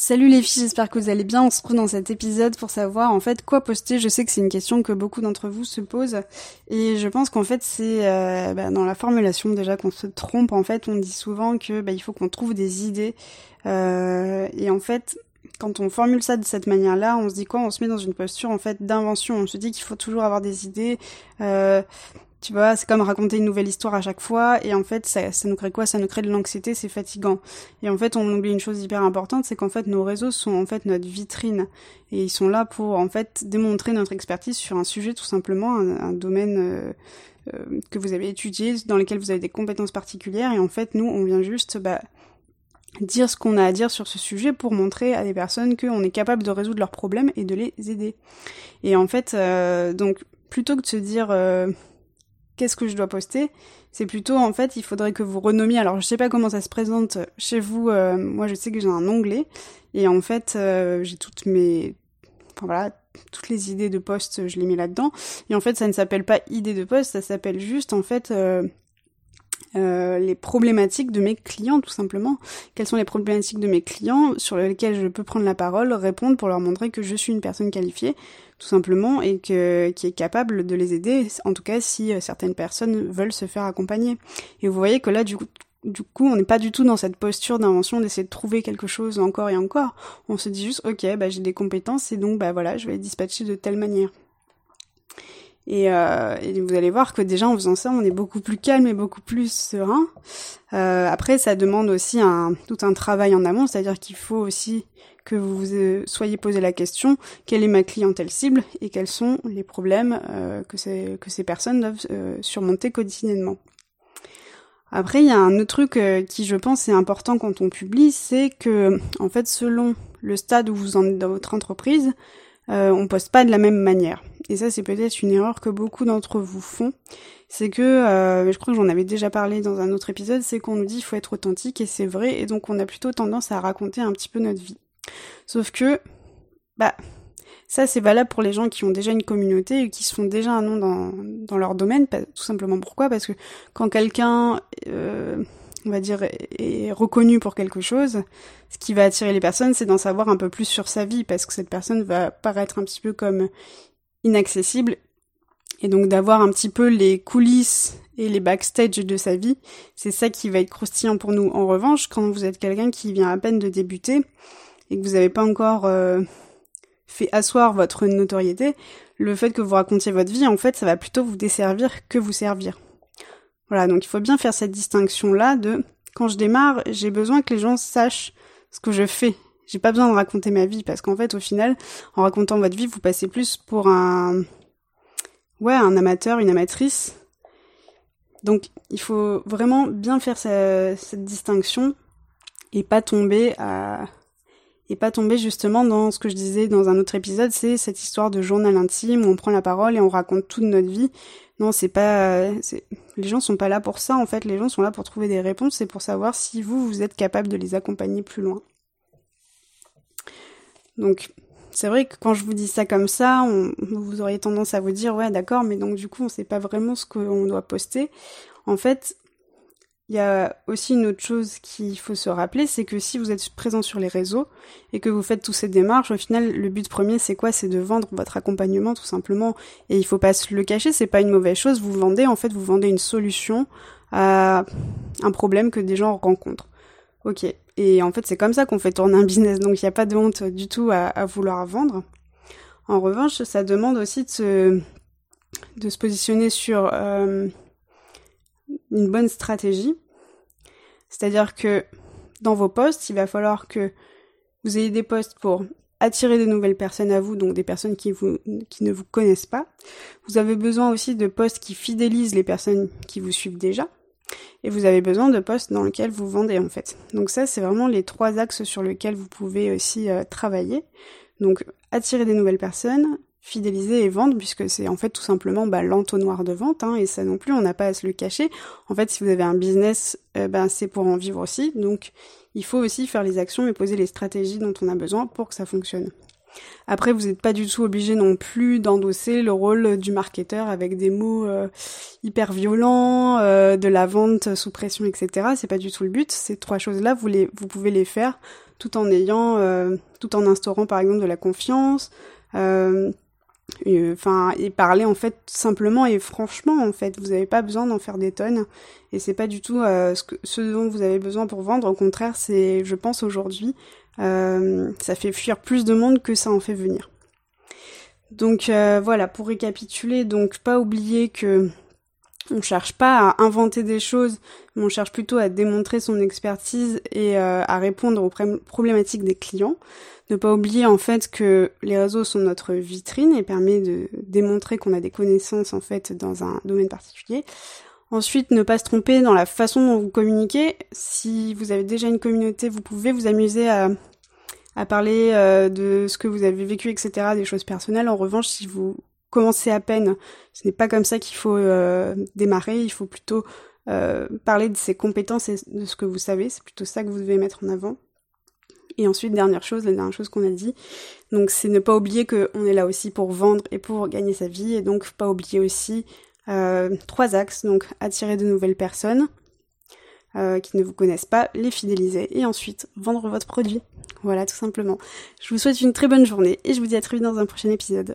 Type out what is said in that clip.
Salut les filles, j'espère que vous allez bien. On se retrouve dans cet épisode pour savoir en fait quoi poster. Je sais que c'est une question que beaucoup d'entre vous se posent et je pense qu'en fait c'est euh, bah, dans la formulation déjà qu'on se trompe. En fait, on dit souvent que bah, il faut qu'on trouve des idées euh, et en fait quand on formule ça de cette manière-là, on se dit quoi? On se met dans une posture en fait d'invention. On se dit qu'il faut toujours avoir des idées. Euh, tu vois, c'est comme raconter une nouvelle histoire à chaque fois, et en fait, ça, ça nous crée quoi? Ça nous crée de l'anxiété, c'est fatigant. Et en fait, on oublie une chose hyper importante, c'est qu'en fait, nos réseaux sont en fait notre vitrine, et ils sont là pour en fait démontrer notre expertise sur un sujet tout simplement, un, domaine euh, euh, que vous avez étudié, dans lequel vous avez des compétences particulières, et en fait, nous, on vient juste bah, dire ce qu'on a à dire sur ce sujet pour montrer à des personnes qu'on est capable de résoudre leurs problèmes et de les aider. Et en fait, euh, donc plutôt que de se dire qu'est-ce que je dois poster C'est plutôt en fait, il faudrait que vous renommiez. Alors je sais pas comment ça se présente chez vous. Euh, moi, je sais que j'ai un onglet et en fait, euh, j'ai toutes mes, enfin voilà, toutes les idées de poste, je les mets là-dedans. Et en fait, ça ne s'appelle pas idée de poste, ça s'appelle juste en fait. Euh, euh, les problématiques de mes clients tout simplement. Quelles sont les problématiques de mes clients sur lesquelles je peux prendre la parole, répondre pour leur montrer que je suis une personne qualifiée tout simplement et que qui est capable de les aider en tout cas si euh, certaines personnes veulent se faire accompagner. Et vous voyez que là du coup du coup, on n'est pas du tout dans cette posture d'invention d'essayer de trouver quelque chose encore et encore. On se dit juste, ok, bah, j'ai des compétences et donc, bah voilà, je vais les dispatcher de telle manière. Euh, et, vous allez voir que déjà en faisant ça, on est beaucoup plus calme et beaucoup plus serein. Euh, après, ça demande aussi un, tout un travail en amont, c'est-à-dire qu'il faut aussi que vous euh, soyez posé la question quelle est ma clientèle cible et quels sont les problèmes que, ces, que ces personnes doivent surmonter quotidiennement. Après, il y a un autre truc qui, je pense, est important quand on publie, c'est que, en fait, selon le stade où vous en êtes dans votre entreprise, euh, on poste pas de la même manière. Et ça, c'est peut-être une erreur que beaucoup d'entre vous font. C'est que, euh, je crois que j'en avais déjà parlé dans un autre épisode, c'est qu'on nous dit qu'il faut être authentique, et c'est vrai, et donc on a plutôt tendance à raconter un petit peu notre vie. Sauf que, bah, ça c'est valable pour les gens qui ont déjà une communauté et qui se font déjà un nom dans, dans leur domaine, tout simplement pourquoi? Parce que quand quelqu'un... Euh, on va dire, est reconnu pour quelque chose, ce qui va attirer les personnes, c'est d'en savoir un peu plus sur sa vie, parce que cette personne va paraître un petit peu comme inaccessible, et donc d'avoir un petit peu les coulisses et les backstage de sa vie, c'est ça qui va être croustillant pour nous. En revanche, quand vous êtes quelqu'un qui vient à peine de débuter, et que vous n'avez pas encore euh, fait asseoir votre notoriété, le fait que vous racontiez votre vie, en fait, ça va plutôt vous desservir que vous servir. Voilà, donc il faut bien faire cette distinction-là de quand je démarre, j'ai besoin que les gens sachent ce que je fais. J'ai pas besoin de raconter ma vie parce qu'en fait, au final, en racontant votre vie, vous passez plus pour un, ouais, un amateur, une amatrice. Donc, il faut vraiment bien faire cette distinction et pas tomber à, et pas tomber justement dans ce que je disais dans un autre épisode, c'est cette histoire de journal intime où on prend la parole et on raconte toute notre vie. Non, c'est pas, les gens sont pas là pour ça en fait. Les gens sont là pour trouver des réponses c'est pour savoir si vous vous êtes capable de les accompagner plus loin. Donc c'est vrai que quand je vous dis ça comme ça, vous auriez tendance à vous dire ouais d'accord, mais donc du coup on sait pas vraiment ce qu'on doit poster. En fait, il y a aussi une autre chose qu'il faut se rappeler, c'est que si vous êtes présent sur les réseaux et que vous faites toutes ces démarches, au final, le but premier, c'est quoi? C'est de vendre votre accompagnement, tout simplement. Et il faut pas se le cacher, c'est pas une mauvaise chose. Vous vendez, en fait, vous vendez une solution à un problème que des gens rencontrent. Ok. Et en fait, c'est comme ça qu'on fait tourner un business, donc il n'y a pas de honte du tout à, vouloir vendre. En revanche, ça demande aussi de se, positionner sur euh, une bonne stratégie. C'est-à-dire que dans vos postes, il va falloir que vous ayez des postes pour attirer de nouvelles personnes à vous, donc des personnes qui, qui ne vous connaissent pas. Vous avez besoin aussi de postes qui fidélisent les personnes qui vous suivent déjà. Et vous avez besoin de postes dans lesquels vous vendez en fait. Donc ça, c'est vraiment les trois axes sur lesquels vous pouvez aussi euh, travailler. Donc attirer des nouvelles personnes, fidéliser et vendre, puisque c'est en fait tout simplement bah, l'entonnoir de vente, hein, et ça non plus, on n'a pas à se le cacher. En fait, si vous avez un business, euh, ben, c'est pour en vivre aussi, donc il faut aussi faire les actions et poser les stratégies dont on a besoin pour que ça fonctionne. Après, vous n'êtes pas du tout obligé non plus d'endosser le rôle du marketeur avec des mots euh, hyper violents, euh, de la vente sous pression, etc. C'est pas du tout le but. Ces trois choses-là, vous, pouvez les faire tout en ayant, tout en instaurant par exemple de la confiance. Enfin, et, parler en fait simplement et franchement en fait, vous n'avez pas besoin d'en faire des tonnes et c'est pas du tout ce dont vous avez besoin pour vendre. Au contraire, c'est, je pense aujourd'hui, ça fait fuir plus de monde que ça en fait venir. Donc euh, voilà, pour récapituler, donc pas oublier que on cherche pas à inventer des choses, mais on cherche plutôt à démontrer son expertise et euh, à répondre aux problématiques des clients. Ne pas oublier en fait que les réseaux sont notre vitrine et permet de démontrer qu'on a des connaissances en fait dans un domaine particulier. Ensuite, ne pas se tromper dans la façon dont vous communiquez. Si vous avez déjà une communauté, vous pouvez vous amuser à à parler euh, de ce que vous avez vécu, etc., des choses personnelles. En revanche, si vous commencez à peine, ce n'est pas comme ça qu'il faut euh, démarrer. Il faut plutôt euh, parler de ses compétences et de ce que vous savez. C'est plutôt ça que vous devez mettre en avant. Et ensuite, dernière chose, la dernière chose qu'on a dit, donc c'est ne pas oublier qu'on est là aussi pour vendre et pour gagner sa vie, et donc pas oublier aussi trois axes, donc attirer de nouvelles personnes, euh, qui ne vous connaissent pas, les fidéliser et ensuite vendre votre produit. Voilà, tout simplement. Je vous souhaite une très bonne journée et je vous dis à très vite dans un prochain épisode.